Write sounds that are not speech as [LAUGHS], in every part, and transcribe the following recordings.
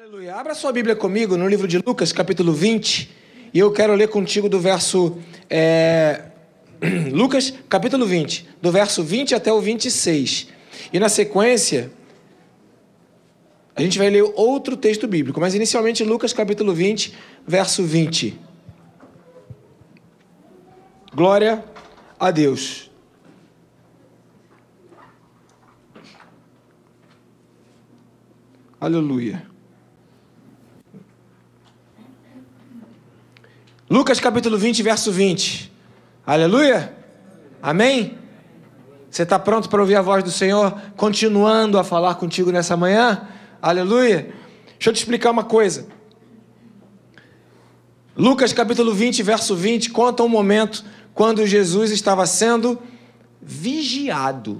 Aleluia. Abra sua Bíblia comigo no livro de Lucas, capítulo 20, e eu quero ler contigo do verso. É... [CLEARS THROAT] Lucas, capítulo 20, do verso 20 até o 26. E na sequência, a gente vai ler outro texto bíblico, mas inicialmente Lucas, capítulo 20, verso 20. Glória a Deus. Aleluia. Lucas capítulo 20, verso 20. Aleluia. Amém? Você está pronto para ouvir a voz do Senhor continuando a falar contigo nessa manhã? Aleluia. Deixa eu te explicar uma coisa. Lucas capítulo 20, verso 20, conta um momento quando Jesus estava sendo vigiado.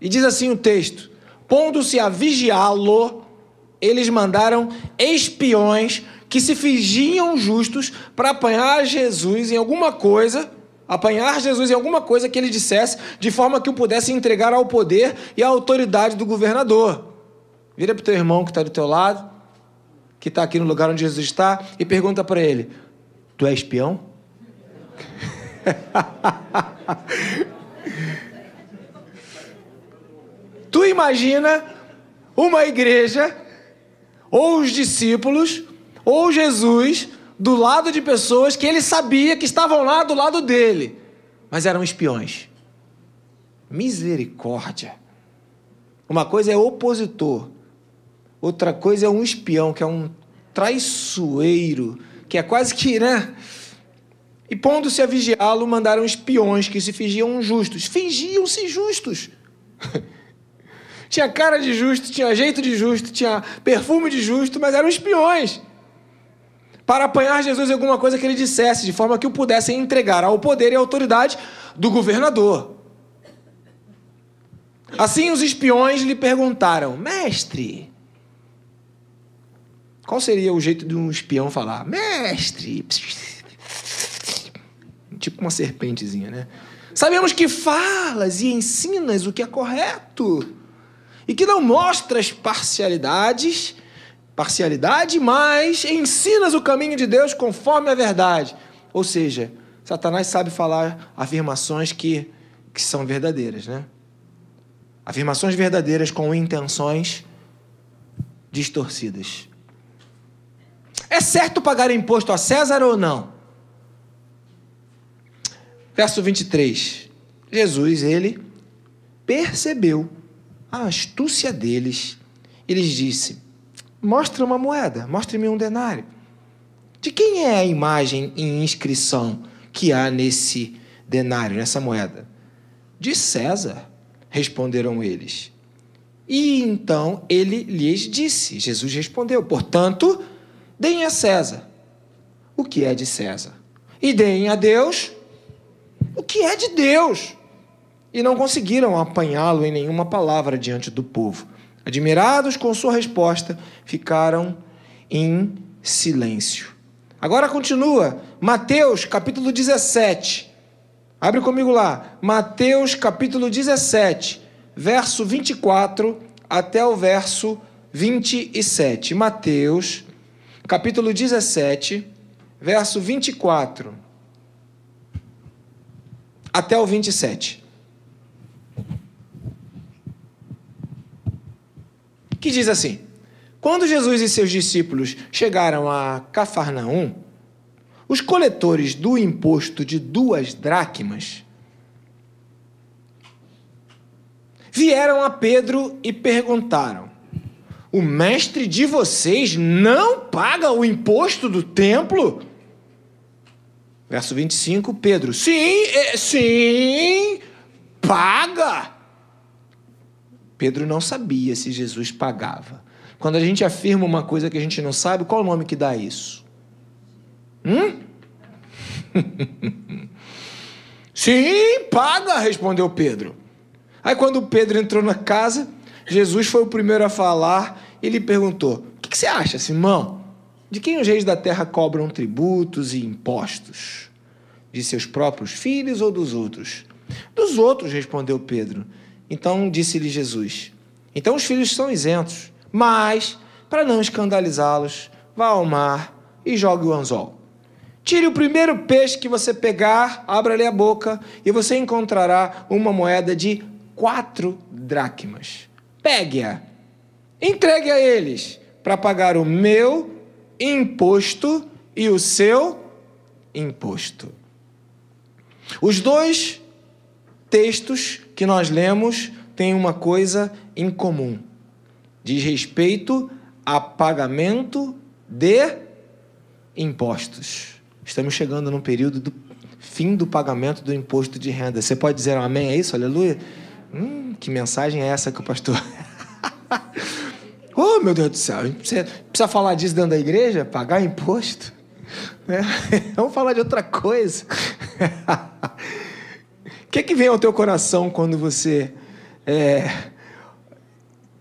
E diz assim o texto: Pondo-se a vigiá-lo, eles mandaram espiões que se fingiam justos para apanhar Jesus em alguma coisa, apanhar Jesus em alguma coisa que ele dissesse, de forma que o pudesse entregar ao poder e à autoridade do governador. Vira para o teu irmão que está do teu lado, que está aqui no lugar onde Jesus está, e pergunta para ele: Tu é espião? [LAUGHS] tu imagina uma igreja ou os discípulos ou Jesus do lado de pessoas que ele sabia que estavam lá do lado dele, mas eram espiões. Misericórdia. Uma coisa é opositor, outra coisa é um espião, que é um traiçoeiro, que é quase que, né? E pondo-se a vigiá-lo, mandaram espiões que se fingiam justos. Fingiam-se justos. [LAUGHS] tinha cara de justo, tinha jeito de justo, tinha perfume de justo, mas eram espiões para apanhar Jesus em alguma coisa que ele dissesse, de forma que o pudessem entregar ao poder e à autoridade do governador. Assim os espiões lhe perguntaram: Mestre, qual seria o jeito de um espião falar? Mestre, tipo uma serpentezinha, né? Sabemos que falas e ensinas o que é correto e que não mostras parcialidades parcialidade, mas ensinas o caminho de Deus conforme a verdade. Ou seja, Satanás sabe falar afirmações que, que são verdadeiras, né? Afirmações verdadeiras com intenções distorcidas. É certo pagar imposto a César ou não? Verso 23. Jesus, ele percebeu a astúcia deles e lhes disse: Mostra uma moeda, mostre-me um denário. De quem é a imagem e inscrição que há nesse denário, nessa moeda? De César, responderam eles. E então ele lhes disse: Jesus respondeu, portanto, deem a César o que é de César, e deem a Deus o que é de Deus. E não conseguiram apanhá-lo em nenhuma palavra diante do povo. Admirados com sua resposta, ficaram em silêncio. Agora continua, Mateus capítulo 17. Abre comigo lá. Mateus capítulo 17, verso 24 até o verso 27. Mateus capítulo 17, verso 24 até o 27. Que diz assim: Quando Jesus e seus discípulos chegaram a Cafarnaum, os coletores do imposto de duas dracmas vieram a Pedro e perguntaram: O mestre de vocês não paga o imposto do templo? Verso 25, Pedro: Sim, é, sim, paga. Pedro não sabia se Jesus pagava. Quando a gente afirma uma coisa que a gente não sabe, qual o nome que dá isso? Hum? [LAUGHS] Sim, paga, respondeu Pedro. Aí quando Pedro entrou na casa, Jesus foi o primeiro a falar e lhe perguntou: O que, você acha, Simão? De quem os reis da terra cobram tributos e impostos? De seus próprios filhos ou dos outros? Dos outros, respondeu Pedro. Então disse-lhe Jesus: Então os filhos são isentos, mas para não escandalizá-los, vá ao mar e jogue o anzol. Tire o primeiro peixe que você pegar, abra lhe a boca e você encontrará uma moeda de quatro dracmas. Pegue-a, entregue a eles para pagar o meu imposto e o seu imposto. Os dois textos que nós lemos têm uma coisa em comum: diz respeito a pagamento de impostos. Estamos chegando no período do fim do pagamento do imposto de renda. Você pode dizer um amém a isso? Aleluia? Hum, que mensagem é essa que o pastor. [LAUGHS] oh, meu Deus do céu, gente precisa, falar disso dentro da igreja? Pagar imposto? [LAUGHS] É, vamos falar de outra coisa. [LAUGHS] Que, que vem ao teu coração quando você é,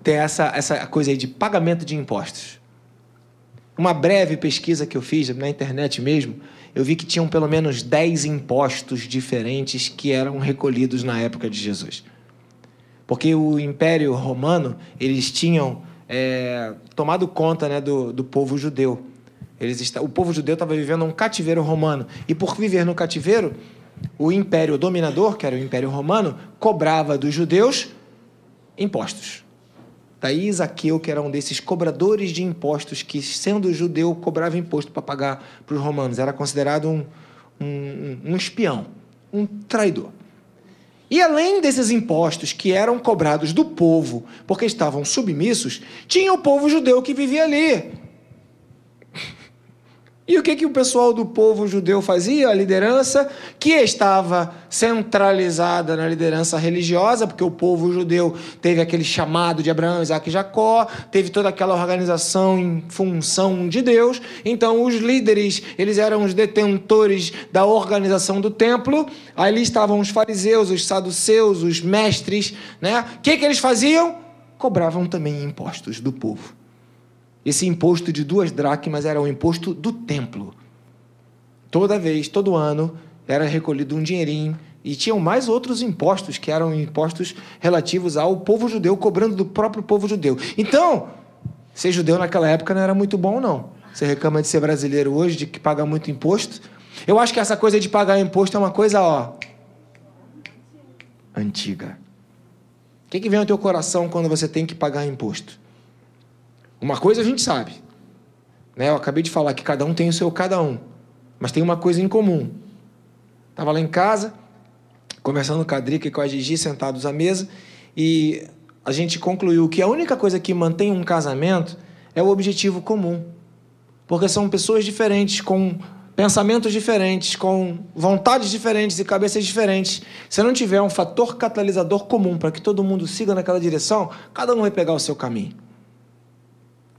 tem essa, essa coisa aí de pagamento de impostos? Uma breve pesquisa que eu fiz na internet mesmo, eu vi que tinham pelo menos 10 impostos diferentes que eram recolhidos na época de Jesus. Porque o Império Romano, eles tinham é, tomado conta né, do, do povo judeu. Eles, o povo judeu estava vivendo um cativeiro romano. E por viver no cativeiro, o império dominador, que era o Império Romano, cobrava dos judeus impostos. Daí Isaqueu, que era um desses cobradores de impostos, que sendo judeu cobrava imposto para pagar para os romanos, era considerado um, um, um espião, um traidor. E além desses impostos que eram cobrados do povo, porque estavam submissos, tinha o povo judeu que vivia ali. E o que, que o pessoal do povo judeu fazia? A liderança, que estava centralizada na liderança religiosa, porque o povo judeu teve aquele chamado de Abraão, Isaac e Jacó, teve toda aquela organização em função de Deus. Então, os líderes, eles eram os detentores da organização do templo. Ali estavam os fariseus, os saduceus, os mestres. Né? O que, que eles faziam? Cobravam também impostos do povo. Esse imposto de duas dracmas era o imposto do templo. Toda vez, todo ano, era recolhido um dinheirinho e tinham mais outros impostos, que eram impostos relativos ao povo judeu, cobrando do próprio povo judeu. Então, ser judeu naquela época não era muito bom, não. Você reclama de ser brasileiro hoje, de que paga muito imposto. Eu acho que essa coisa de pagar imposto é uma coisa, ó, antiga. O que, que vem ao teu coração quando você tem que pagar imposto? Uma coisa a gente sabe. Né? Eu acabei de falar que cada um tem o seu cada um. Mas tem uma coisa em comum. Estava lá em casa, conversando com a Drica e com a Gigi, sentados à mesa, e a gente concluiu que a única coisa que mantém um casamento é o objetivo comum. Porque são pessoas diferentes, com pensamentos diferentes, com vontades diferentes e cabeças diferentes. Se não tiver um fator catalisador comum para que todo mundo siga naquela direção, cada um vai pegar o seu caminho.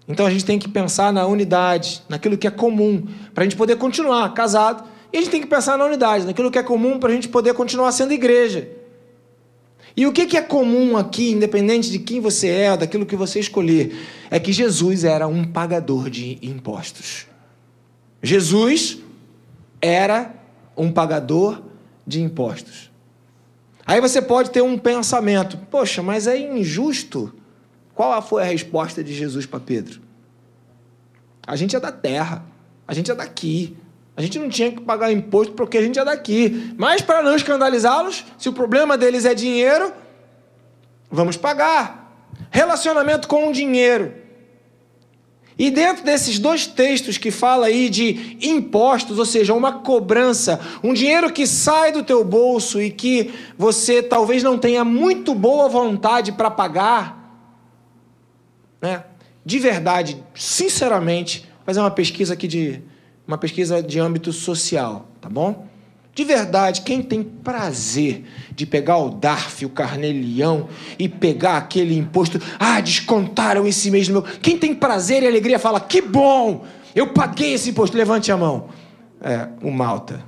Então a gente tem que pensar na unidade, naquilo que é comum, para a gente poder continuar casado. E a gente tem que pensar na unidade, naquilo que é comum, para a gente poder continuar sendo igreja. E o que é comum aqui, independente de quem você é, daquilo que você escolher, é que Jesus era um pagador de impostos. Jesus era um pagador de impostos. Aí você pode ter um pensamento: poxa, mas é injusto qual foi a resposta de Jesus para Pedro? A gente é da terra, a gente é daqui. A gente não tinha que pagar imposto porque a gente é daqui. Mas para não escandalizá-los, se o problema deles é dinheiro, vamos pagar. Relacionamento com o dinheiro. E dentro desses dois textos que fala aí de impostos, ou seja, uma cobrança, um dinheiro que sai do teu bolso e que você talvez não tenha muito boa vontade para pagar, né? De verdade, sinceramente, fazer uma pesquisa aqui de uma pesquisa de âmbito social, tá bom? De verdade, quem tem prazer de pegar o DARF, o carnelião e pegar aquele imposto, ah, descontaram esse mês meu. Quem tem prazer e alegria fala, que bom, eu paguei esse imposto, levante a mão. É, o Malta.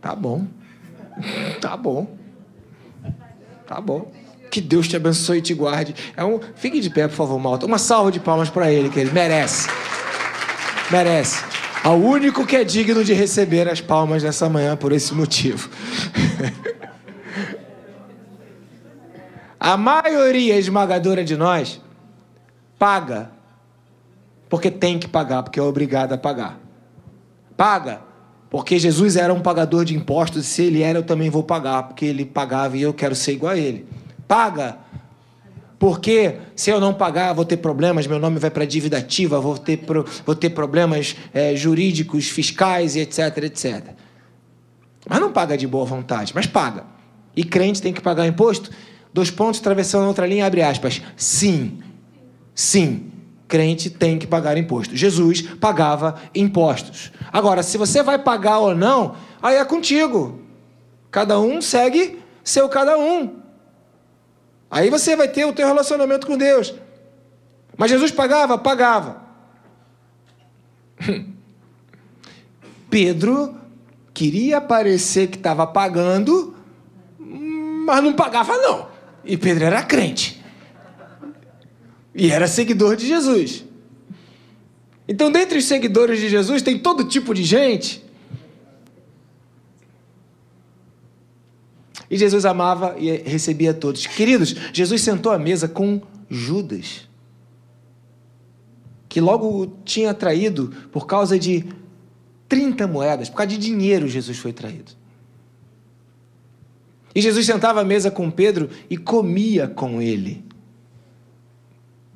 Tá bom. [LAUGHS] Tá bom. Tá bom. Que Deus te abençoe e te guarde. É um... Fique de pé, por favor, Malta. Uma salva de palmas para ele, que ele merece. Merece. Ao único que é digno de receber as palmas nessa manhã por esse motivo. [LAUGHS] A maioria esmagadora de nós paga porque tem que pagar, porque é obrigado a pagar. Paga porque Jesus era um pagador de impostos se ele era, eu também vou pagar, porque ele pagava e eu quero ser igual a ele. Paga porque se eu não pagar, vou ter problemas, meu nome vai para dívida ativa, vou ter, pro, vou ter problemas é, jurídicos, fiscais e etc, etc. Mas não paga de boa vontade, mas paga. E crente tem que pagar imposto? Dois pontos, atravessando a outra linha, abre aspas. Sim, sim, crente tem que pagar imposto. Jesus pagava impostos. Agora, se você vai pagar ou não, aí é contigo. Cada um segue seu cada um. Aí você vai ter o teu relacionamento com Deus. Mas Jesus pagava? Pagava. [LAUGHS] Pedro queria parecer que estava pagando, mas não pagava não. E Pedro era crente. E era seguidor de Jesus. Então, dentre os seguidores de Jesus, tem todo tipo de gente. E Jesus amava e recebia todos. Queridos, Jesus sentou à mesa com Judas, que logo tinha traído por causa de 30 moedas, por causa de dinheiro, Jesus foi traído. E Jesus sentava à mesa com Pedro e comia com ele.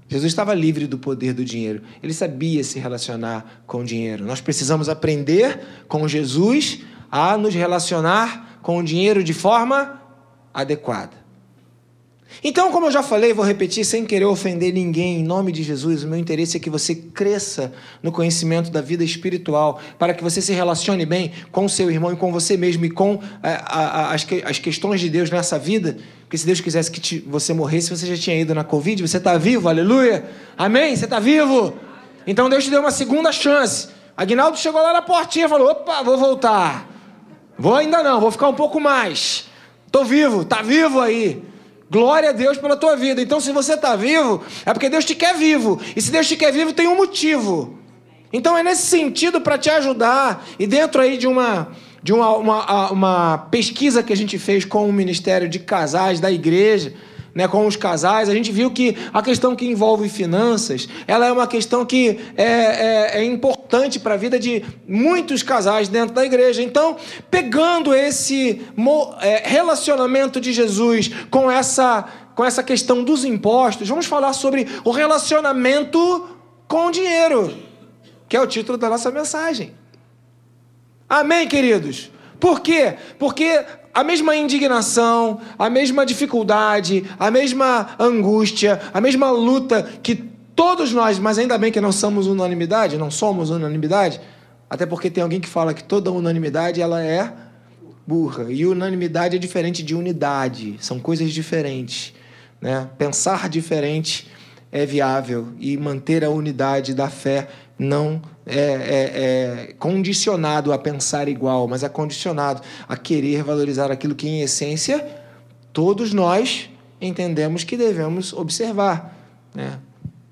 Jesus estava livre do poder do dinheiro. Ele sabia se relacionar com o dinheiro. Nós precisamos aprender com Jesus a nos relacionar com o dinheiro de forma adequada. Então, como eu já falei, vou repetir sem querer ofender ninguém, em nome de Jesus, o meu interesse é que você cresça no conhecimento da vida espiritual, para que você se relacione bem com o seu irmão e com você mesmo e com é, a, a, as, que, as questões de Deus nessa vida. Porque se Deus quisesse que te, você morresse, você já tinha ido na Covid, você está vivo, aleluia, amém? Você está vivo? Então Deus te deu uma segunda chance. Aguinaldo chegou lá na portinha e falou: opa, vou voltar. Vou ainda não, vou ficar um pouco mais. Estou vivo, está vivo aí. Glória a Deus pela tua vida. Então, se você está vivo, é porque Deus te quer vivo. E se Deus te quer vivo, tem um motivo. Então, é nesse sentido para te ajudar. E dentro aí de uma de uma, uma, uma pesquisa que a gente fez com o Ministério de Casais da igreja, né, com os casais, a gente viu que a questão que envolve finanças, ela é uma questão que é, é, é importante para a vida de muitos casais dentro da igreja. Então, pegando esse é, relacionamento de Jesus com essa, com essa questão dos impostos, vamos falar sobre o relacionamento com o dinheiro, que é o título da nossa mensagem. Amém, queridos? Por quê? Porque a mesma indignação, a mesma dificuldade, a mesma angústia, a mesma luta que todos nós, mas ainda bem que não somos unanimidade, não somos unanimidade, até porque tem alguém que fala que toda unanimidade ela é burra. E unanimidade é diferente de unidade, são coisas diferentes. Né? Pensar diferente é viável e manter a unidade da fé não é, é, é, condicionado a pensar igual, mas é condicionado a querer valorizar aquilo que, em essência, todos nós entendemos que devemos observar. Né?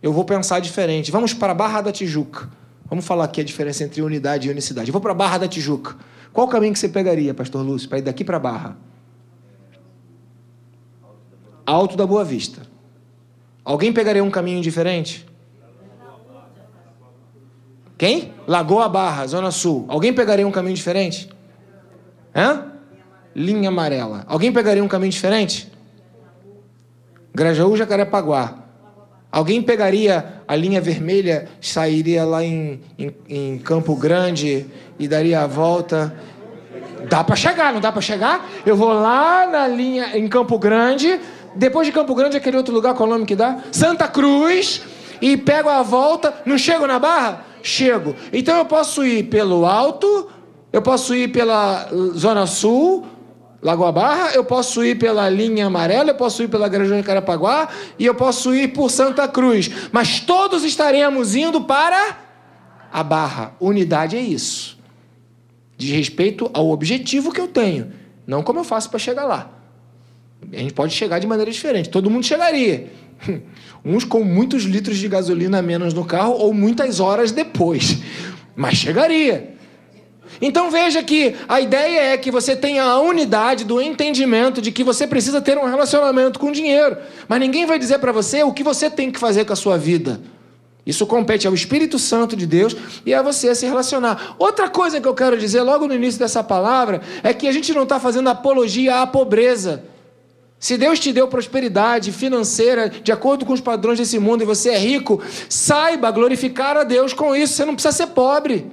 Eu vou pensar diferente. Vamos para a Barra da Tijuca. Vamos falar aqui a diferença entre unidade e unicidade. Eu vou para a Barra da Tijuca. Qual o caminho que você pegaria, Pastor Lúcio, para ir daqui para a Barra? Alto da Boa Vista. Alguém pegaria um caminho diferente? Quem? Lagoa Barra, Zona Sul. Alguém pegaria um caminho diferente? Hã? Linha amarela. Alguém pegaria um caminho diferente? Grajaú, Jacarepaguá. Alguém pegaria a linha vermelha, sairia lá em, em, em Campo Grande e daria a volta? Dá para chegar, não dá para chegar? Eu vou lá na linha em Campo Grande, depois de Campo Grande, aquele outro lugar, qual é o nome que dá? Santa Cruz, e pego a volta, não chego na barra? Chego. Então eu posso ir pelo alto, eu posso ir pela Zona Sul, Lagoa Barra, eu posso ir pela linha amarela, eu posso ir pela Granja de Carapaguá e eu posso ir por Santa Cruz. Mas todos estaremos indo para a Barra. Unidade é isso. De respeito ao objetivo que eu tenho, não como eu faço para chegar lá. A gente pode chegar de maneira diferente. Todo mundo chegaria. [LAUGHS] Uns com muitos litros de gasolina a menos no carro ou muitas horas depois. Mas chegaria. Então veja que a ideia é que você tenha a unidade do entendimento de que você precisa ter um relacionamento com dinheiro, mas ninguém vai dizer para você o que você tem que fazer com a sua vida. Isso compete ao Espírito Santo de Deus e a você se relacionar. Outra coisa que eu quero dizer logo no início dessa palavra é que a gente não está fazendo apologia à pobreza. Se Deus te deu prosperidade financeira de acordo com os padrões desse mundo e você é rico, saiba glorificar a Deus com isso. Você não precisa ser pobre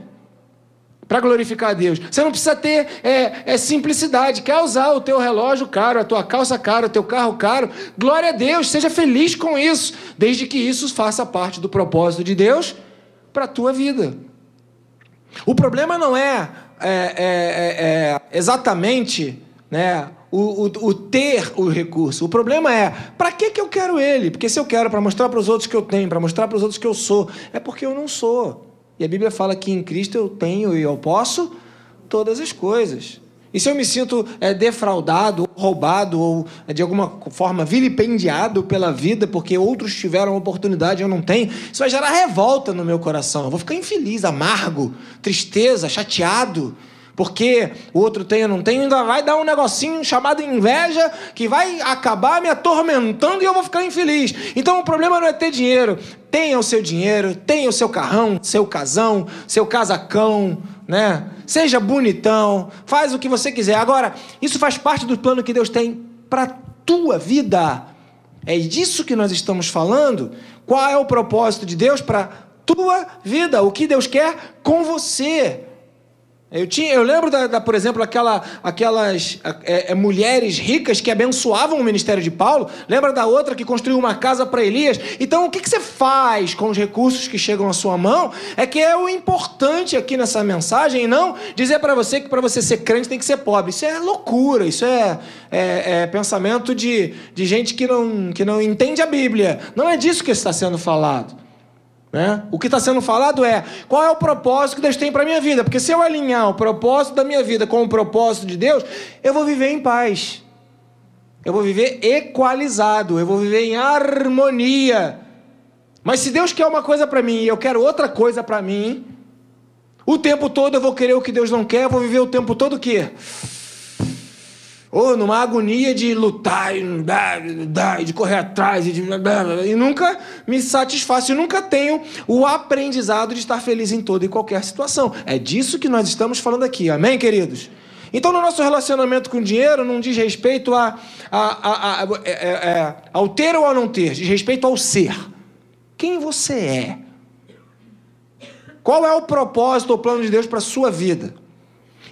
para glorificar a Deus. Você não precisa ter é, é, simplicidade. Quer usar o teu relógio caro, a tua calça cara, o teu carro caro? Glória a Deus, seja feliz com isso, desde que isso faça parte do propósito de Deus para a tua vida. O problema não é, é, é, é, é exatamente né, o, o, o, ter o recurso. O problema é, para que, que eu quero ele? Porque se eu quero para mostrar para os outros que eu tenho, para mostrar para os outros que eu sou, é porque eu não sou. E a Bíblia fala que em Cristo eu tenho e eu posso todas as coisas. E se eu me sinto é, defraudado, roubado ou é, de alguma forma vilipendiado pela vida porque outros tiveram oportunidade e eu não tenho, isso vai gerar revolta no meu coração. Eu vou ficar infeliz, amargo, tristeza, chateado porque o outro tem ou não tem, ainda vai dar um negocinho chamado inveja que vai acabar me atormentando e eu vou ficar infeliz. Então o problema não é ter dinheiro. Tenha o seu dinheiro, tenha o seu carrão, seu casão, seu casacão, né? Seja bonitão, faz o que você quiser. Agora, isso faz parte do plano que Deus tem para tua vida. É disso que nós estamos falando. Qual é o propósito de Deus para tua vida? O que Deus quer com você? Eu, tinha, eu lembro, da, da por exemplo, aquela, aquelas é, é, mulheres ricas que abençoavam o ministério de Paulo. Lembra da outra que construiu uma casa para Elias? Então, o que, que você faz com os recursos que chegam à sua mão? É que é o importante aqui nessa mensagem, não dizer para você que para você ser crente tem que ser pobre. Isso é loucura, isso é, é, é pensamento de, de gente que não, que não entende a Bíblia. Não é disso que está sendo falado. Né? O que está sendo falado é qual é o propósito que Deus tem para a minha vida. Porque se eu alinhar o propósito da minha vida com o propósito de Deus, eu vou viver em paz. Eu vou viver equalizado. Eu vou viver em harmonia. Mas se Deus quer uma coisa para mim e eu quero outra coisa para mim, o tempo todo eu vou querer o que Deus não quer, eu vou viver o tempo todo o quê? Ou numa agonia de lutar e de correr atrás e, de, e nunca me satisfaço, e nunca tenho o aprendizado de estar feliz em toda e qualquer situação. É disso que nós estamos falando aqui, amém, queridos? Então, no nosso relacionamento com o dinheiro, não diz respeito a, a, a, a é, é, é, ao ter ou ao não ter, diz respeito ao ser. Quem você é? Qual é o propósito ou plano de Deus para a sua vida?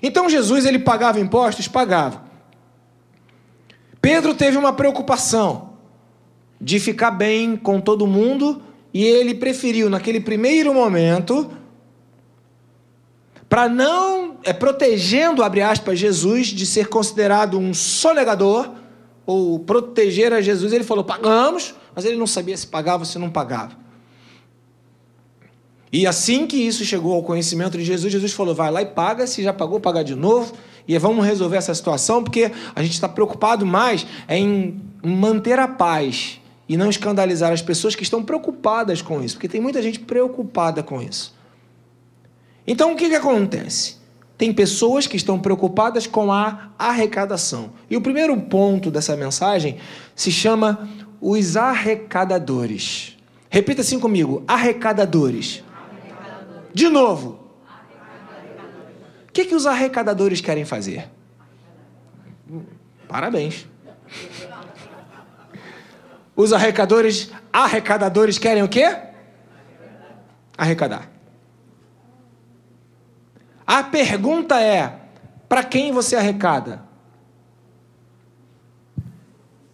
Então, Jesus, ele pagava impostos? Pagava. Pedro teve uma preocupação de ficar bem com todo mundo e ele preferiu, naquele primeiro momento, para não, é, protegendo, abre aspas, Jesus de ser considerado um sonegador, ou proteger a Jesus, ele falou: pagamos, mas ele não sabia se pagava ou se não pagava. E assim que isso chegou ao conhecimento de Jesus, Jesus falou: vai lá e paga, se já pagou, pagar de novo e vamos resolver essa situação, porque a gente está preocupado mais em manter a paz e não escandalizar as pessoas que estão preocupadas com isso, porque tem muita gente preocupada com isso. Então o que, que acontece? Tem pessoas que estão preocupadas com a arrecadação. E o primeiro ponto dessa mensagem se chama os arrecadadores. Repita assim comigo: arrecadadores. arrecadadores. De novo, que, que os arrecadadores querem fazer? Parabéns. Os arrecadadores, arrecadadores querem o quê? Arrecadar. A pergunta é: para quem você arrecada?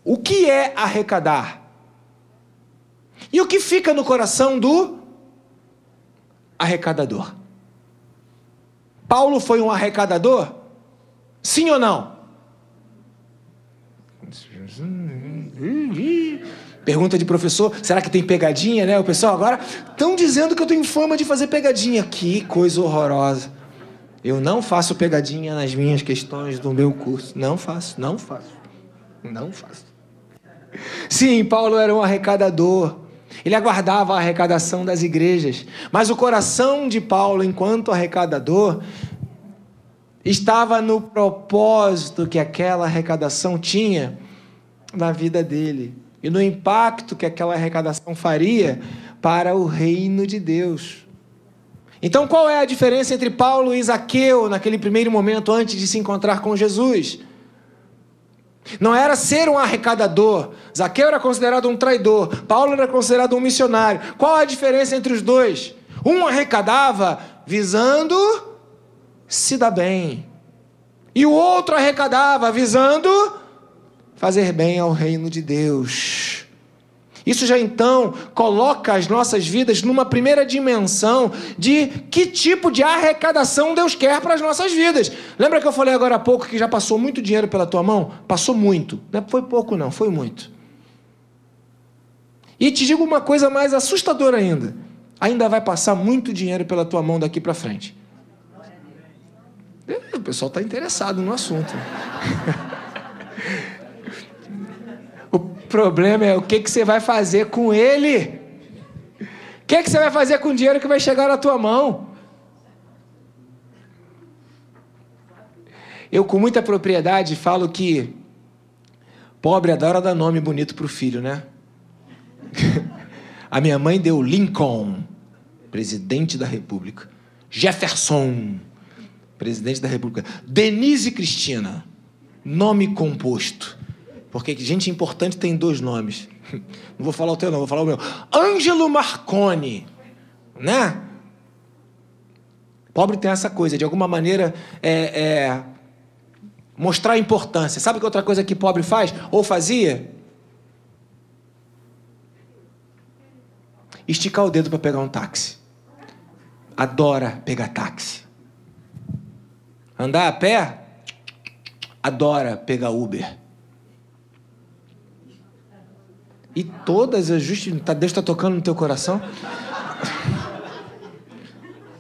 O que é arrecadar? E o que fica no coração do arrecadador? Paulo foi um arrecadador? Sim ou não? Pergunta de professor, será que tem pegadinha, né? O pessoal agora estão dizendo que eu tenho fama de fazer pegadinha. Que coisa horrorosa. Eu não faço pegadinha nas minhas questões do meu curso. Não faço, não faço. Não faço. Sim, Paulo era um arrecadador. Ele aguardava a arrecadação das igrejas. Mas o coração de Paulo, enquanto arrecadador, estava no propósito que aquela arrecadação tinha na vida dele e no impacto que aquela arrecadação faria para o reino de Deus. Então, qual é a diferença entre Paulo e Zaqueu naquele primeiro momento antes de se encontrar com Jesus? Não era ser um arrecadador. Zaqueu era considerado um traidor. Paulo era considerado um missionário. Qual a diferença entre os dois? Um arrecadava visando se dar bem. E o outro arrecadava visando fazer bem ao reino de Deus. Isso já então coloca as nossas vidas numa primeira dimensão de que tipo de arrecadação Deus quer para as nossas vidas. Lembra que eu falei agora há pouco que já passou muito dinheiro pela tua mão? Passou muito. Não foi pouco, não, foi muito. E te digo uma coisa mais assustadora ainda: ainda vai passar muito dinheiro pela tua mão daqui para frente. O pessoal está interessado no assunto. [LAUGHS] problema é o que, que você vai fazer com ele. O que, que você vai fazer com o dinheiro que vai chegar na tua mão? Eu, com muita propriedade, falo que pobre adora dar nome bonito para o filho, né? [LAUGHS] A minha mãe deu Lincoln, presidente da República. Jefferson, presidente da República. Denise Cristina, nome composto. Porque gente importante tem dois nomes. [LAUGHS] Não vou falar o teu, não, vou falar o meu. Ângelo Marconi. Né? Pobre tem essa coisa, de alguma maneira, é, é, mostrar importância. Sabe que outra coisa que pobre faz? Ou fazia? Esticar o dedo para pegar um táxi. Adora pegar táxi. Andar a pé? Adora pegar Uber. E todas as justificativas. Tá, Deus está tocando no teu coração?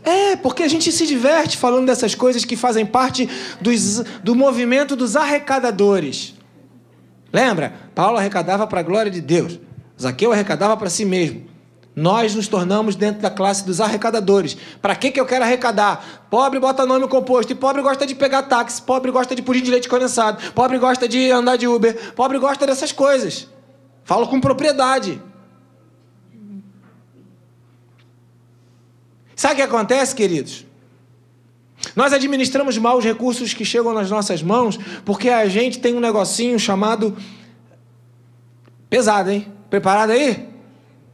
É, porque a gente se diverte falando dessas coisas que fazem parte dos, do movimento dos arrecadadores. Lembra? Paulo arrecadava para a glória de Deus. Zaqueu arrecadava para si mesmo. Nós nos tornamos dentro da classe dos arrecadadores. Para que, que eu quero arrecadar? Pobre bota nome composto. E pobre gosta de pegar táxi. Pobre gosta de pudim de leite condensado. Pobre gosta de andar de Uber. Pobre gosta dessas coisas. Falo com propriedade. Sabe o que acontece, queridos? Nós administramos mal os recursos que chegam nas nossas mãos porque a gente tem um negocinho chamado. Pesado, hein? Preparado aí?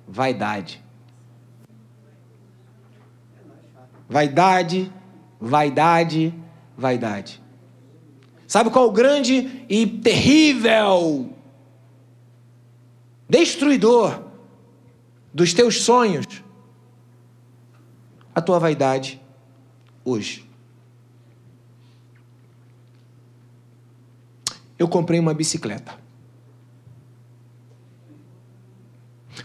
Vaidade. Vaidade, vaidade, vaidade. Sabe qual o grande e terrível destruidor dos teus sonhos, a tua vaidade hoje. Eu comprei uma bicicleta.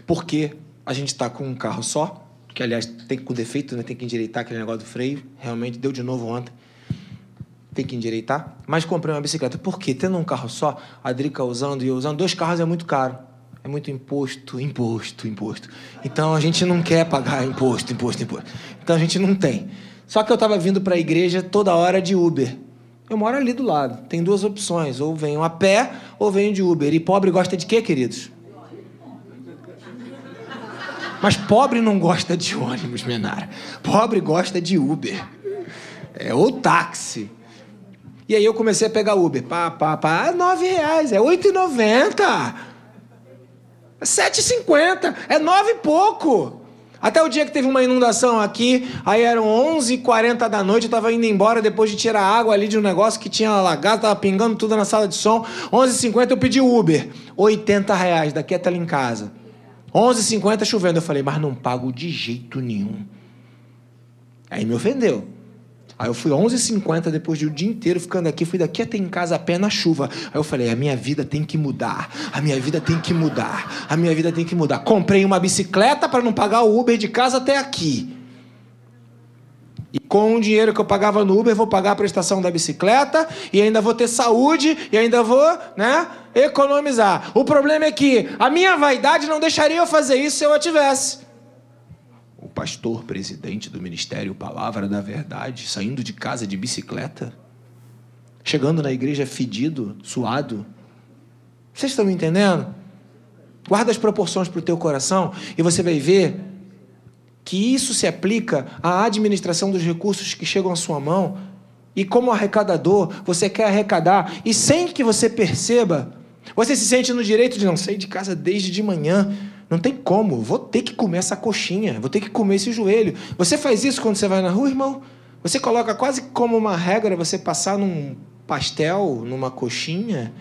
Porque a gente está com um carro só, que aliás tem com defeito, né? tem que endireitar aquele negócio do freio. Realmente deu de novo ontem. Tem que endireitar. Mas comprei uma bicicleta. Por quê? Tendo um carro só, a Drica usando e eu usando, dois carros é muito caro é muito imposto, imposto, imposto. Então a gente não quer pagar imposto, imposto, imposto. Então a gente não tem. Só que eu estava vindo para a igreja toda hora de Uber. Eu moro ali do lado. Tem duas opções: ou venho a pé ou venho de Uber. E pobre gosta de quê, queridos? Mas pobre não gosta de ônibus, Menara. Pobre gosta de Uber. É, ou táxi. E aí eu comecei a pegar Uber. Pá, pá, pá. Nove reais. É oito e noventa. 7,50, é nove e pouco. Até o dia que teve uma inundação aqui, aí eram 11h40 da noite, eu estava indo embora depois de tirar água ali de um negócio que tinha alagado, estava pingando tudo na sala de som. 11h50 eu pedi Uber, 80 reais, daqui até lá em casa. 11h50 chovendo, eu falei, mas não pago de jeito nenhum. Aí me ofendeu. Aí eu fui 11h50, depois de o um dia inteiro ficando aqui, fui daqui até em casa a pé na chuva. Aí eu falei, a minha vida tem que mudar, a minha vida tem que mudar, a minha vida tem que mudar. Comprei uma bicicleta para não pagar o Uber de casa até aqui. E com o dinheiro que eu pagava no Uber, vou pagar a prestação da bicicleta e ainda vou ter saúde e ainda vou, né, economizar. O problema é que a minha vaidade não deixaria eu fazer isso se eu a tivesse pastor presidente do ministério Palavra da Verdade, saindo de casa de bicicleta? chegando na igreja fedido, suado. Vocês estão me entendendo? Guarda as proporções para o teu coração e você vai ver que isso se aplica à administração dos recursos que chegam à sua mão. E como arrecadador, você quer arrecadar e sem que você perceba, você se sente no direito de não sair de casa desde de manhã. Não tem como, vou ter que comer essa coxinha, vou ter que comer esse joelho. Você faz isso quando você vai na rua, irmão? Você coloca quase como uma regra você passar num pastel, numa coxinha,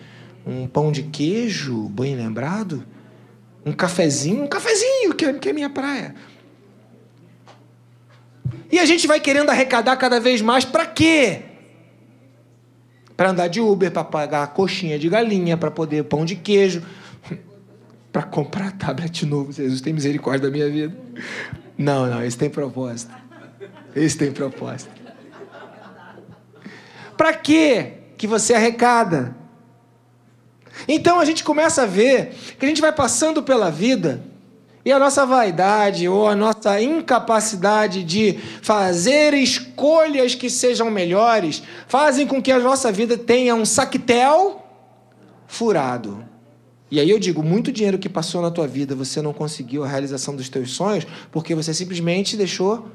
um pão de queijo, bem lembrado, um cafezinho, um cafezinho, que é, é minha praia. E a gente vai querendo arrecadar cada vez mais para quê? Para andar de Uber, para pagar coxinha de galinha, para poder pão de queijo, para comprar tablet novo. Jesus tem misericórdia da minha vida. Não, não, esse tem propósito. Esse tem propósito. Para quê que você arrecada? Então a gente começa a ver que a gente vai passando pela vida e a nossa vaidade ou a nossa incapacidade de fazer escolhas que sejam melhores fazem com que a nossa vida tenha um saquetel furado. E aí eu digo, muito dinheiro que passou na tua vida, você não conseguiu a realização dos teus sonhos porque você simplesmente deixou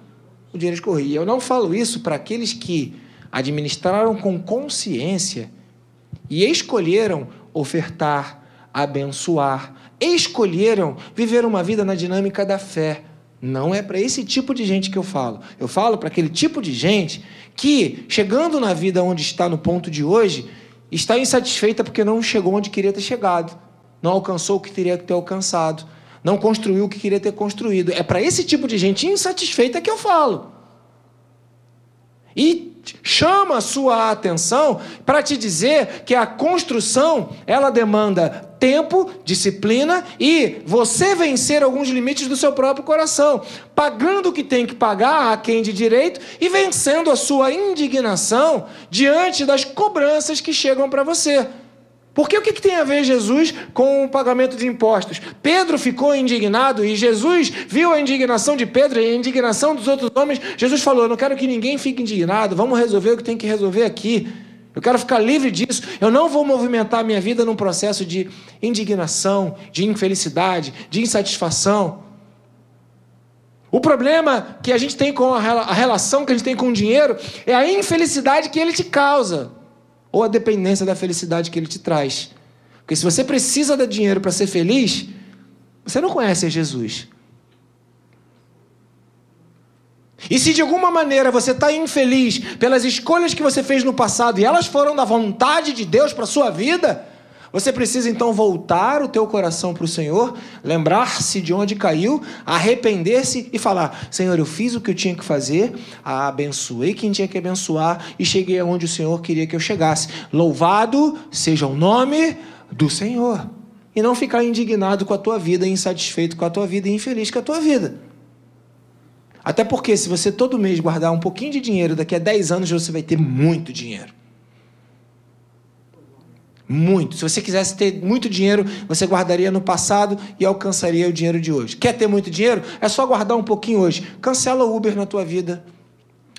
o dinheiro escorrer. E eu não falo isso para aqueles que administraram com consciência e escolheram ofertar, abençoar, escolheram viver uma vida na dinâmica da fé. Não é para esse tipo de gente que eu falo. Eu falo para aquele tipo de gente que, chegando na vida onde está no ponto de hoje, está insatisfeita porque não chegou onde queria ter chegado, não alcançou o que teria que ter alcançado, não construiu o que queria ter construído. É para esse tipo de gente insatisfeita que eu falo. E chama a sua atenção para te dizer que a construção, ela demanda tempo, disciplina e você vencer alguns limites do seu próprio coração, pagando o que tem que pagar a quem de direito e vencendo a sua indignação diante das cobranças que chegam para você. Porque o que, que, tem a ver Jesus com o pagamento de impostos? Pedro ficou indignado e Jesus viu a indignação de Pedro e a indignação dos outros homens. Jesus falou: Eu não quero que ninguém fique indignado, vamos resolver o que tem que resolver aqui. Eu quero ficar livre disso. Eu não vou movimentar a minha vida num processo de indignação, de infelicidade, de insatisfação. O problema que a gente tem com a relação que a gente tem com o dinheiro é a infelicidade que ele te causa ou a dependência da felicidade que ele te traz. Porque se você precisa de dinheiro para ser feliz, você não conhece Jesus. E se de alguma maneira você está infeliz pelas escolhas que você fez no passado e elas foram da vontade de Deus para sua vida, você precisa então voltar o teu coração para o Senhor, lembrar-se de onde caiu, arrepender-se e falar: Senhor, eu fiz o que eu tinha que fazer, abençoei quem tinha que abençoar e cheguei aonde o Senhor queria que eu chegasse. Louvado seja o nome do Senhor. E não ficar indignado com a tua vida, insatisfeito com a tua vida e infeliz com a tua vida. Até porque, se você todo mês guardar um pouquinho de dinheiro, daqui a 10 anos você vai ter muito dinheiro. Muito. Se você quisesse ter muito dinheiro, você guardaria no passado e alcançaria o dinheiro de hoje. Quer ter muito dinheiro? É só guardar um pouquinho hoje. Cancela o Uber na tua vida.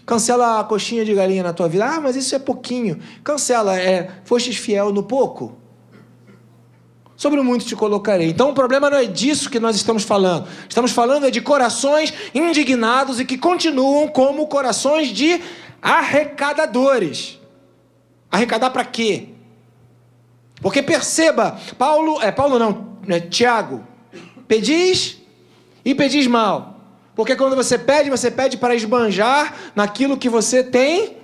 Cancela a coxinha de galinha na tua vida. Ah, mas isso é pouquinho. Cancela. É, fostes fiel no pouco? Sobre o muito te colocarei. Então o problema não é disso que nós estamos falando. Estamos falando é de corações indignados e que continuam como corações de arrecadadores. Arrecadar para quê? Porque perceba, Paulo, é Paulo não, é Tiago, pedis e pedis mal. Porque quando você pede, você pede para esbanjar naquilo que você tem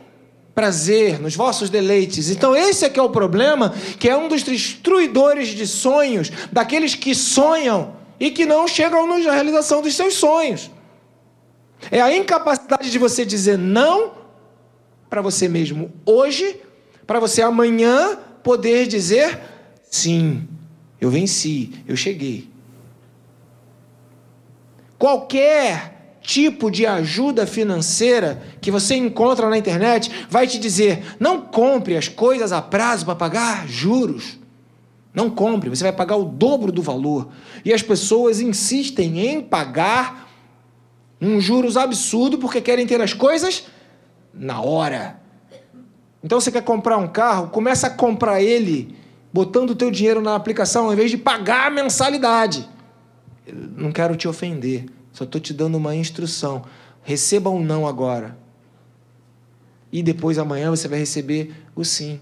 prazer, nos vossos deleites. Então esse é que é o problema, que é um dos destruidores de sonhos, daqueles que sonham e que não chegam na realização dos seus sonhos. É a incapacidade de você dizer não para você mesmo hoje, para você amanhã poder dizer: sim, eu venci, eu cheguei. Qualquer tipo de ajuda financeira que você encontra na internet vai te dizer: não compre as coisas a prazo para pagar juros. Não compre, você vai pagar o dobro do valor. E as pessoas insistem em pagar um juros absurdo porque querem ter as coisas na hora. Então você quer comprar um carro, começa a comprar ele botando o teu dinheiro na aplicação ao invés de pagar a mensalidade. Eu não quero te ofender, só estou te dando uma instrução. Receba um não agora. E depois amanhã você vai receber o sim.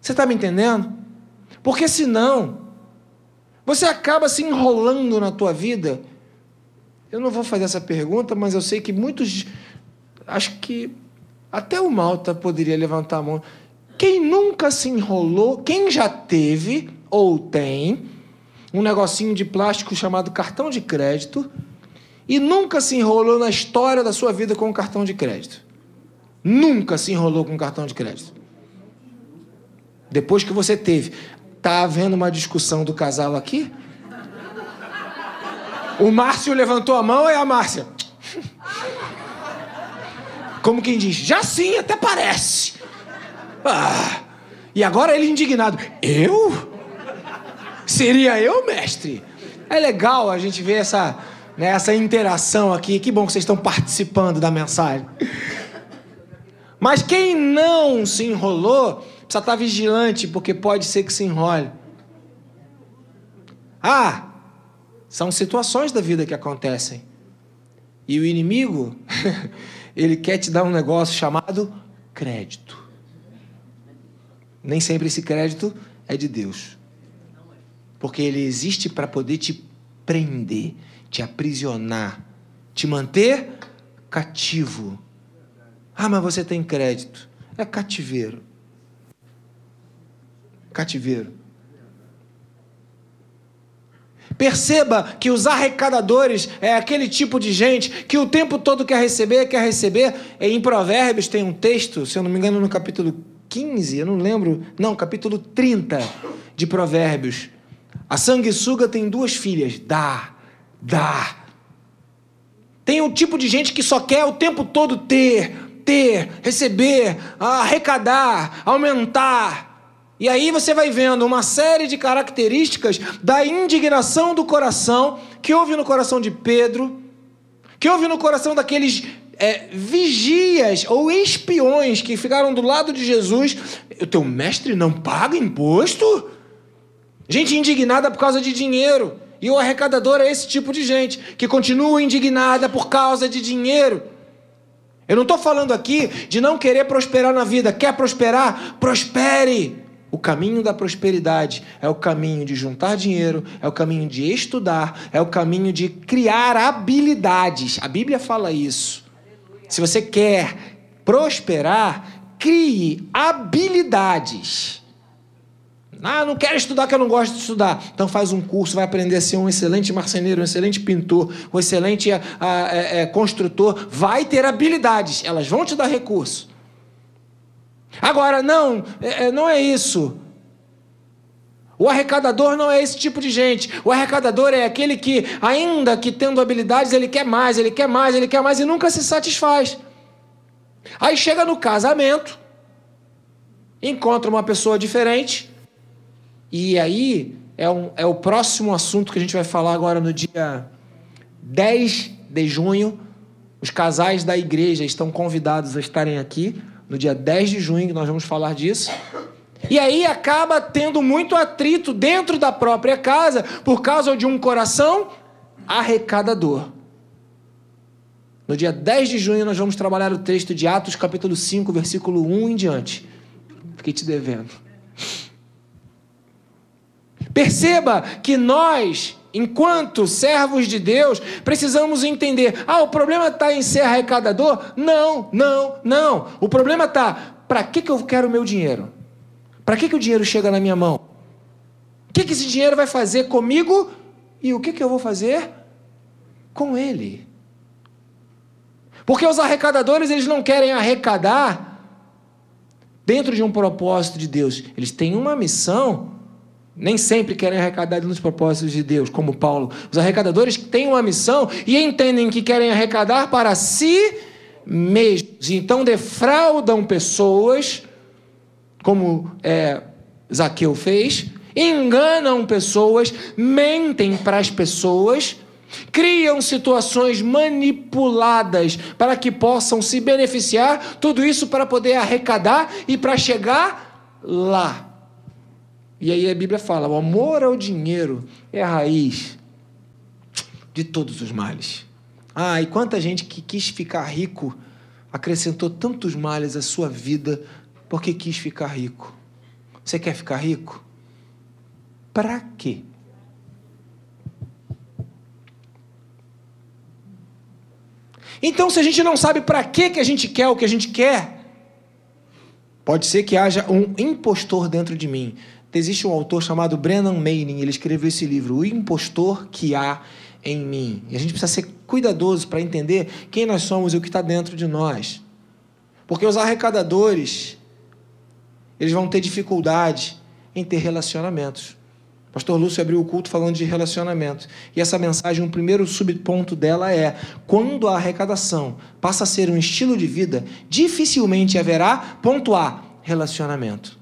Você está me entendendo? Porque senão você acaba se enrolando na tua vida. Eu não vou fazer essa pergunta, mas eu sei que muitos acho que até o Malta poderia levantar a mão. Quem nunca se enrolou, quem já teve ou tem um negocinho de plástico chamado cartão de crédito e nunca se enrolou na história da sua vida com um cartão de crédito? Nunca se enrolou com um cartão de crédito. Depois que você teve. Tá havendo uma discussão do casal aqui? O Márcio levantou a mão e a Márcia. Como quem diz, já sim, até parece. Ah, e agora ele indignado. Eu? Seria eu, mestre? É legal a gente ver essa, né, essa interação aqui. Que bom que vocês estão participando da mensagem. Mas quem não se enrolou, precisa estar vigilante, porque pode ser que se enrole. Ah, são situações da vida que acontecem. E o inimigo, [LAUGHS] ele quer te dar um negócio chamado crédito. Nem sempre esse crédito é de Deus. Porque ele existe para poder te prender, te aprisionar, te manter cativo. Ah, mas você tem crédito. É cativeiro. Cativeiro. Perceba que os arrecadadores é aquele tipo de gente que o tempo todo quer receber, quer receber. Em Provérbios tem um texto, se eu não me engano, no capítulo 15, eu não lembro, não, capítulo 30 de Provérbios. A sanguessuga tem duas filhas, dá, dá. Tem um tipo de gente que só quer o tempo todo ter, ter, receber, arrecadar, aumentar. E aí você vai vendo uma série de características da indignação do coração que houve no coração de Pedro, que houve no coração daqueles é, vigias ou espiões que ficaram do lado de Jesus. O teu mestre não paga imposto? Gente indignada por causa de dinheiro. E o arrecadador é esse tipo de gente que continua indignada por causa de dinheiro. Eu não estou falando aqui de não querer prosperar na vida. Quer prosperar? Prospere. O caminho da prosperidade é o caminho de juntar dinheiro, é o caminho de estudar, é o caminho de criar habilidades. A Bíblia fala isso. Se você quer prosperar, crie habilidades. Ah, não quero estudar que eu não gosto de estudar. Então faz um curso, vai aprender a ser um excelente marceneiro, um excelente pintor, um excelente a, a, a, construtor. Vai ter habilidades, elas vão te dar recurso. Agora, não, é, é, não é isso. O arrecadador não é esse tipo de gente. O arrecadador é aquele que, ainda que tendo habilidades, ele quer mais, ele quer mais, ele quer mais e nunca se satisfaz. Aí chega no casamento, encontra uma pessoa diferente, e aí é, um, é o próximo assunto que a gente vai falar agora no dia 10 de junho. Os casais da igreja estão convidados a estarem aqui no dia 10 de junho, nós vamos falar disso. E aí acaba tendo muito atrito dentro da própria casa por causa de um coração arrecadador. No dia 10 de junho nós vamos trabalhar o texto de Atos, capítulo 5, versículo 1 em diante. Fiquei te devendo. Perceba que nós Enquanto servos de Deus, precisamos entender: ah, o problema está em ser arrecadador? Não, não, não. O problema está: para que, que eu quero o meu dinheiro? Para que, que o dinheiro chega na minha mão? O que, que esse dinheiro vai fazer comigo e o que, que eu vou fazer com ele? Porque os arrecadadores eles não querem arrecadar dentro de um propósito de Deus. Eles têm uma missão nem sempre querem arrecadar nos propósitos de Deus, como Paulo. Os arrecadadores têm uma missão e entendem que querem arrecadar para si mesmos. Então defraudam pessoas, como é, Zaqueu fez, enganam pessoas, mentem para as pessoas criam situações manipuladas para que possam se beneficiar, tudo isso para poder arrecadar e para chegar lá. E aí a Bíblia fala: o amor ao dinheiro é a raiz de todos os males. Ah, e quanta gente que quis ficar rico acrescentou tantos males à sua vida porque quis ficar rico. Você quer ficar rico? Para quê? Então, se a gente não sabe para que que a gente quer o que a gente quer, pode ser que haja um impostor dentro de mim. Existe um autor chamado Brennan Manning, ele escreveu esse livro, O Impostor que Há em Mim. E a gente precisa ser cuidadoso para entender quem nós somos e o que está dentro de nós. Porque os arrecadadores, eles vão ter dificuldade em ter relacionamentos. O pastor Lúcio abriu o culto falando de relacionamento. E essa mensagem, um primeiro subponto dela é: quando a arrecadação passa a ser um estilo de vida, dificilmente haverá, ponto A, relacionamento.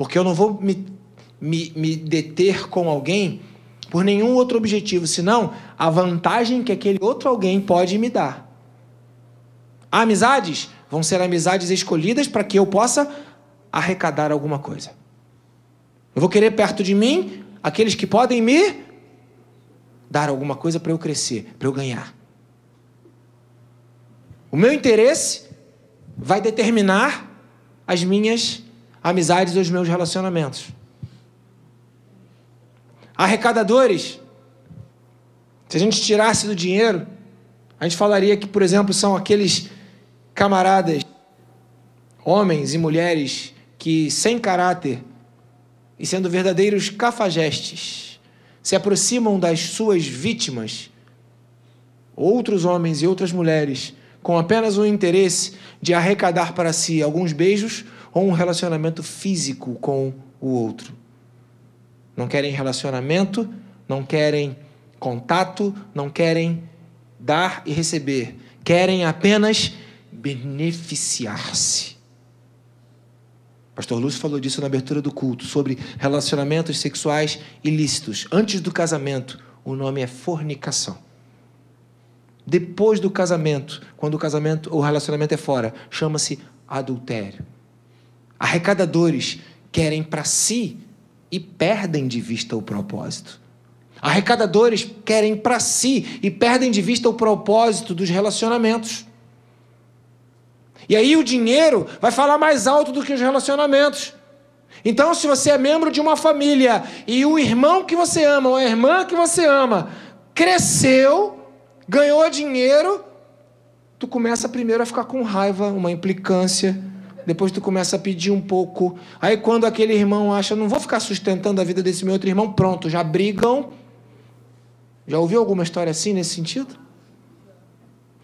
Porque eu não vou me, me, me deter com alguém por nenhum outro objetivo, senão a vantagem que aquele outro alguém pode me dar. Amizades vão ser amizades escolhidas para que eu possa arrecadar alguma coisa. Eu vou querer perto de mim aqueles que podem me dar alguma coisa para eu crescer, para eu ganhar. O meu interesse vai determinar as minhas amizades e os meus relacionamentos. Arrecadadores, se a gente tirasse do dinheiro, a gente falaria que, por exemplo, são aqueles camaradas, homens e mulheres que, sem caráter, e sendo verdadeiros cafajestes, se aproximam das suas vítimas, outros homens e outras mulheres, com apenas o interesse de arrecadar para si alguns beijos ou um relacionamento físico com o outro. Não querem relacionamento, não querem contato, não querem dar e receber, querem apenas beneficiar-se. Pastor Lúcio falou disso na abertura do culto, sobre relacionamentos sexuais ilícitos. Antes do casamento, o nome é fornicação. Depois do casamento, quando o casamento, o relacionamento é fora, chama-se adultério. Arrecadadores querem para si e perdem de vista o propósito. Arrecadadores querem para si e perdem de vista o propósito dos relacionamentos. E aí o dinheiro vai falar mais alto do que os relacionamentos. Então, se você é membro de uma família e o irmão que você ama ou a irmã que você ama cresceu, ganhou dinheiro, tu começa primeiro a ficar com raiva, uma implicância, depois tu começa a pedir um pouco. Aí quando aquele irmão acha, não vou ficar sustentando a vida desse meu outro irmão, pronto, já brigam. Já ouviu alguma história assim nesse sentido?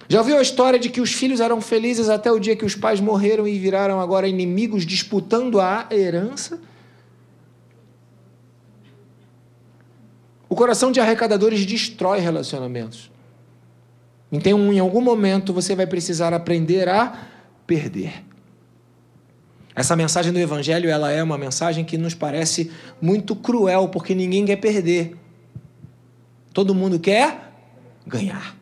Já ouviu a história de que os filhos eram felizes até o dia que os pais morreram e viraram agora inimigos disputando a herança? O coração de arrecadadores destrói relacionamentos. Então, em algum momento, você vai precisar aprender a perder. Essa mensagem do Evangelho ela é uma mensagem que nos parece muito cruel, porque ninguém quer perder. Todo mundo quer ganhar.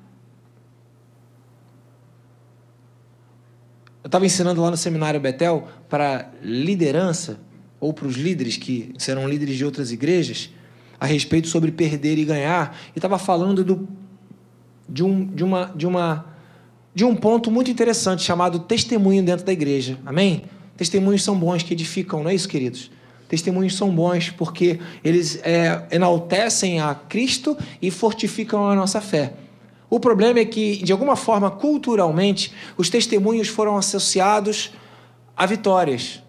Eu estava ensinando lá no seminário Betel para liderança, ou para os líderes que serão líderes de outras igrejas, a respeito sobre perder e ganhar, e estava falando do, de, um, de, uma, de, uma, de um ponto muito interessante chamado testemunho dentro da igreja. Amém? Testemunhos são bons que edificam, não é isso, queridos? Testemunhos são bons porque eles é, enaltecem a Cristo e fortificam a nossa fé. O problema é que, de alguma forma, culturalmente, os testemunhos foram associados a vitórias.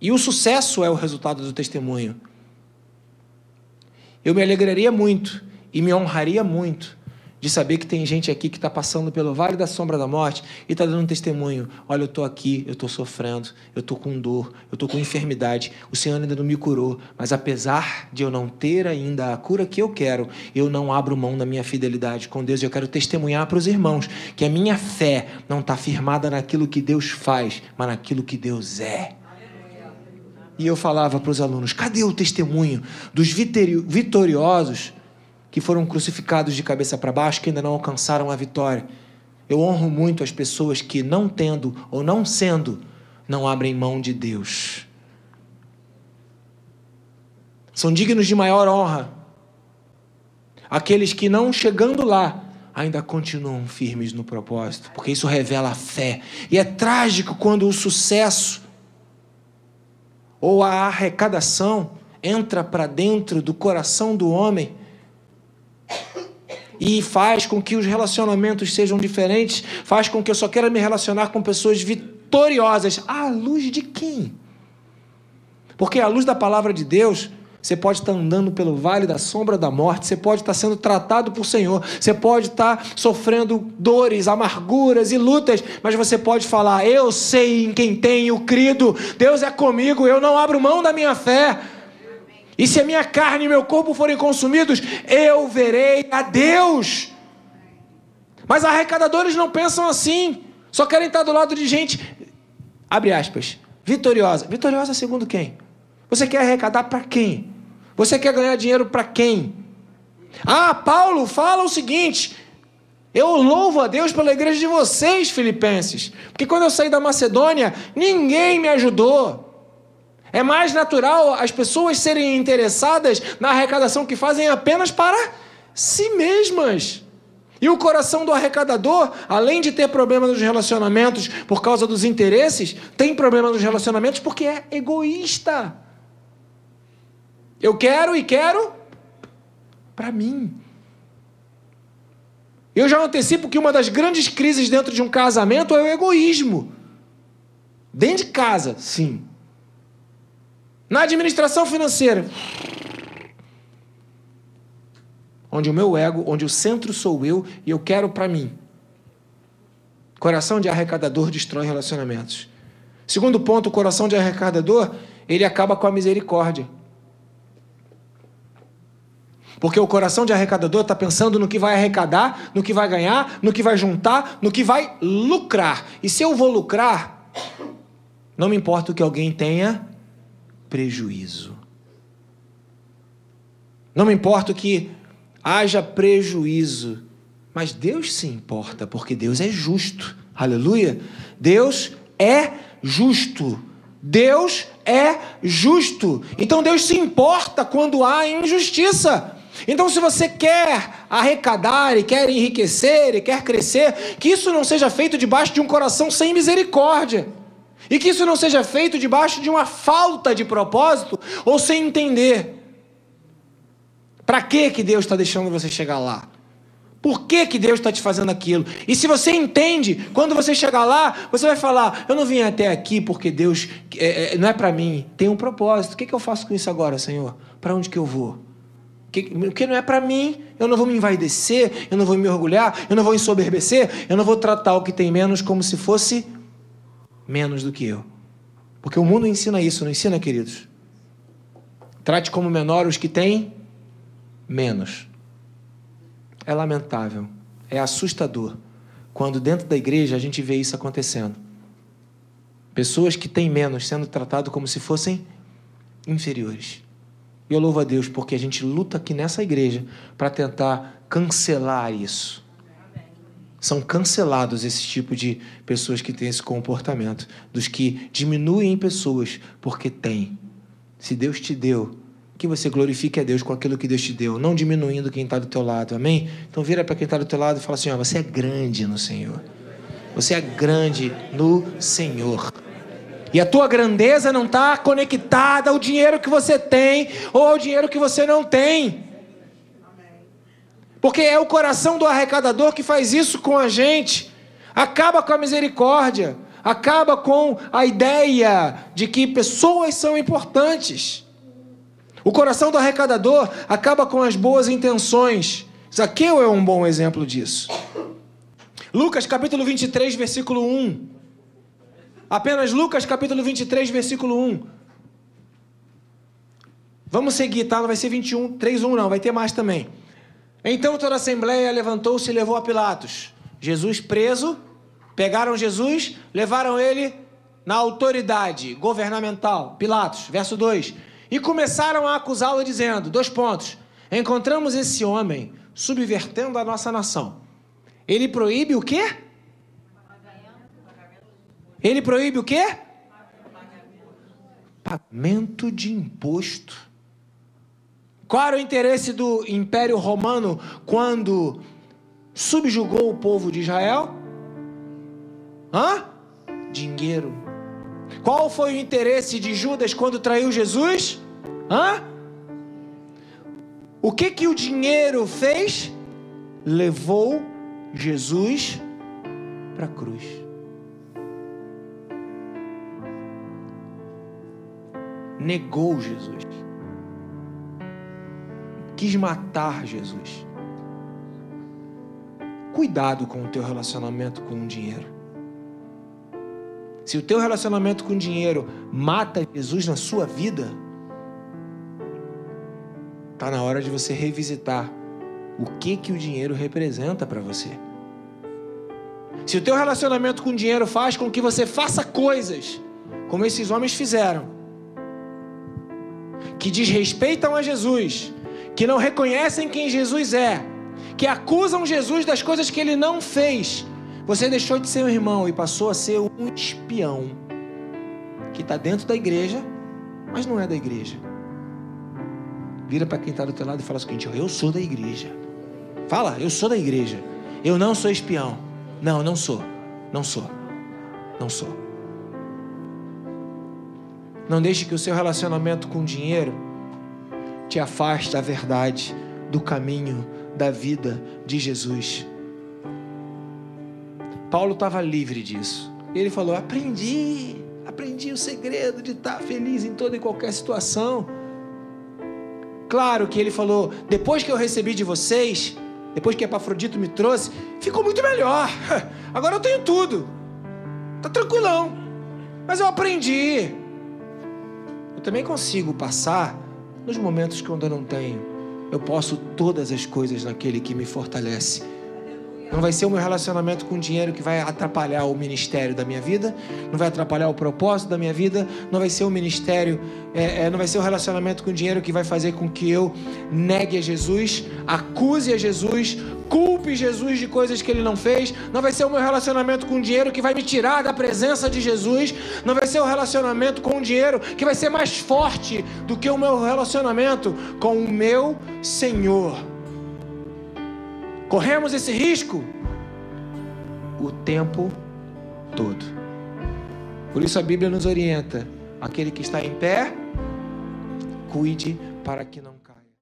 E o sucesso é o resultado do testemunho. Eu me alegraria muito e me honraria muito de saber que tem gente aqui que está passando pelo vale da sombra da morte e está dando um testemunho. Olha, eu estou aqui, eu estou sofrendo, eu estou com dor, eu estou com enfermidade. O Senhor ainda não me curou, mas apesar de eu não ter ainda a cura que eu quero, eu não abro mão da minha fidelidade com Deus. Eu quero testemunhar para os irmãos que a minha fé não está firmada naquilo que Deus faz, mas naquilo que Deus é. E eu falava para os alunos: cadê o testemunho dos vitoriosos? Que foram crucificados de cabeça para baixo, que ainda não alcançaram a vitória. Eu honro muito as pessoas que, não tendo ou não sendo, não abrem mão de Deus. São dignos de maior honra aqueles que, não chegando lá, ainda continuam firmes no propósito, porque isso revela a fé. E é trágico quando o sucesso ou a arrecadação entra para dentro do coração do homem e faz com que os relacionamentos sejam diferentes, faz com que eu só queira me relacionar com pessoas vitoriosas. À luz de quem? Porque a luz da palavra de Deus você pode estar andando pelo vale da sombra da morte, você pode estar sendo tratado por Senhor, você pode estar sofrendo dores, amarguras e lutas, mas você pode falar: Eu sei em quem tenho crido, Deus é comigo, eu não abro mão da minha fé. E se a minha carne e meu corpo forem consumidos, eu verei a Deus. Mas arrecadadores não pensam assim, só querem estar do lado de gente, abre aspas, vitoriosa. Vitoriosa segundo quem? Você quer arrecadar para quem? Você quer ganhar dinheiro para quem? Ah, Paulo fala o seguinte: eu louvo a Deus pela igreja de vocês, filipenses, porque quando eu saí da Macedônia, ninguém me ajudou. É mais natural as pessoas serem interessadas na arrecadação que fazem apenas para si mesmas. E o coração do arrecadador, além de ter problema nos relacionamentos por causa dos interesses, tem problema nos relacionamentos porque é egoísta. Eu quero e quero para mim. Eu já antecipo que uma das grandes crises dentro de um casamento é o egoísmo. Dentro de casa, sim. Na administração financeira, onde o meu ego, onde o centro sou eu e eu quero para mim. Coração de arrecadador destrói relacionamentos. Segundo ponto, o coração de arrecadador, ele acaba com a misericórdia. Porque o coração de arrecadador está pensando no que vai arrecadar, no que vai ganhar, no que vai juntar, no que vai lucrar. E se eu vou lucrar, não me importa o que alguém tenha prejuízo. Não me importa que haja prejuízo. Mas Deus se importa, porque Deus é justo. Aleluia. Deus é justo. Deus é justo. Então Deus se importa quando há injustiça. Então, se você quer arrecadar e quer enriquecer e quer crescer, que isso não seja feito debaixo de um coração sem misericórdia. E que isso não seja feito debaixo de uma falta de propósito ou sem entender. Para que, que Deus está deixando você chegar lá? Por que, que Deus está te fazendo aquilo? E se você entende, quando você chegar lá, você vai falar: Eu não vim até aqui porque Deus é, é, não é para mim, tem um propósito. O que, que eu faço com isso agora, Senhor? Para onde que eu vou? O que não é para mim, eu não vou me envaidecer, eu não vou me orgulhar, eu não vou ensoberbecer, eu não vou tratar o que tem menos como se fosse menos do que eu. Porque o mundo ensina isso, não ensina, queridos? Trate como menor os que têm menos. É lamentável, é assustador quando dentro da igreja a gente vê isso acontecendo. Pessoas que têm menos sendo tratadas como se fossem inferiores. E eu louvo a Deus porque a gente luta aqui nessa igreja para tentar cancelar isso. São cancelados esse tipo de pessoas que têm esse comportamento, dos que diminuem pessoas porque têm. Se Deus te deu, que você glorifique a Deus com aquilo que Deus te deu, não diminuindo quem está do teu lado, amém? Então vira para quem está do teu lado e fala assim: ó, você é grande no Senhor. Você é grande no Senhor. E a tua grandeza não está conectada ao dinheiro que você tem ou ao dinheiro que você não tem. Porque é o coração do arrecadador que faz isso com a gente. Acaba com a misericórdia, acaba com a ideia de que pessoas são importantes. O coração do arrecadador acaba com as boas intenções. Zaqueu é um bom exemplo disso. Lucas capítulo 23, versículo 1. Apenas Lucas capítulo 23, versículo 1. Vamos seguir, tá? Não vai ser 21, 3, 1 não, vai ter mais também. Então toda a assembleia levantou-se e levou a Pilatos. Jesus preso, pegaram Jesus, levaram ele na autoridade governamental. Pilatos, verso 2. E começaram a acusá-lo dizendo, dois pontos. encontramos esse homem subvertendo a nossa nação. Ele proíbe o quê? Ele proíbe o quê? Pagamento de imposto. Qual era o interesse do Império Romano quando subjugou o povo de Israel? Hã? Dinheiro. Qual foi o interesse de Judas quando traiu Jesus? Hã? O que que o dinheiro fez? Levou Jesus para a cruz. Negou Jesus. Quis matar Jesus. Cuidado com o teu relacionamento com o dinheiro. Se o teu relacionamento com o dinheiro mata Jesus na sua vida, tá na hora de você revisitar o que que o dinheiro representa para você. Se o teu relacionamento com o dinheiro faz com que você faça coisas como esses homens fizeram, que desrespeitam a Jesus, que não reconhecem quem Jesus é, que acusam Jesus das coisas que ele não fez. Você deixou de ser um irmão e passou a ser um espião que está dentro da igreja, mas não é da igreja. Vira para quem está do teu lado e fala o seguinte: Eu sou da igreja. Fala, eu sou da igreja. Eu não sou espião. Não, não sou. Não sou. Não sou. Não deixe que o seu relacionamento com o dinheiro te afaste da verdade, do caminho, da vida de Jesus. Paulo estava livre disso. Ele falou: aprendi, aprendi o segredo de estar feliz em toda e qualquer situação. Claro que ele falou: depois que eu recebi de vocês, depois que Epafrodito me trouxe, ficou muito melhor. [LAUGHS] Agora eu tenho tudo. Tá tranquilão. Mas eu aprendi. Eu também consigo passar nos momentos que eu não tenho. Eu posso todas as coisas naquele que me fortalece. Não vai ser o meu relacionamento com o dinheiro que vai atrapalhar o ministério da minha vida, não vai atrapalhar o propósito da minha vida, não vai ser o ministério, é, é, não vai ser o relacionamento com o dinheiro que vai fazer com que eu negue a Jesus, acuse a Jesus, culpe Jesus de coisas que ele não fez, não vai ser o meu relacionamento com o dinheiro que vai me tirar da presença de Jesus, não vai ser o relacionamento com o dinheiro que vai ser mais forte do que o meu relacionamento com o meu Senhor. Corremos esse risco o tempo todo. Por isso a Bíblia nos orienta: aquele que está em pé, cuide para que não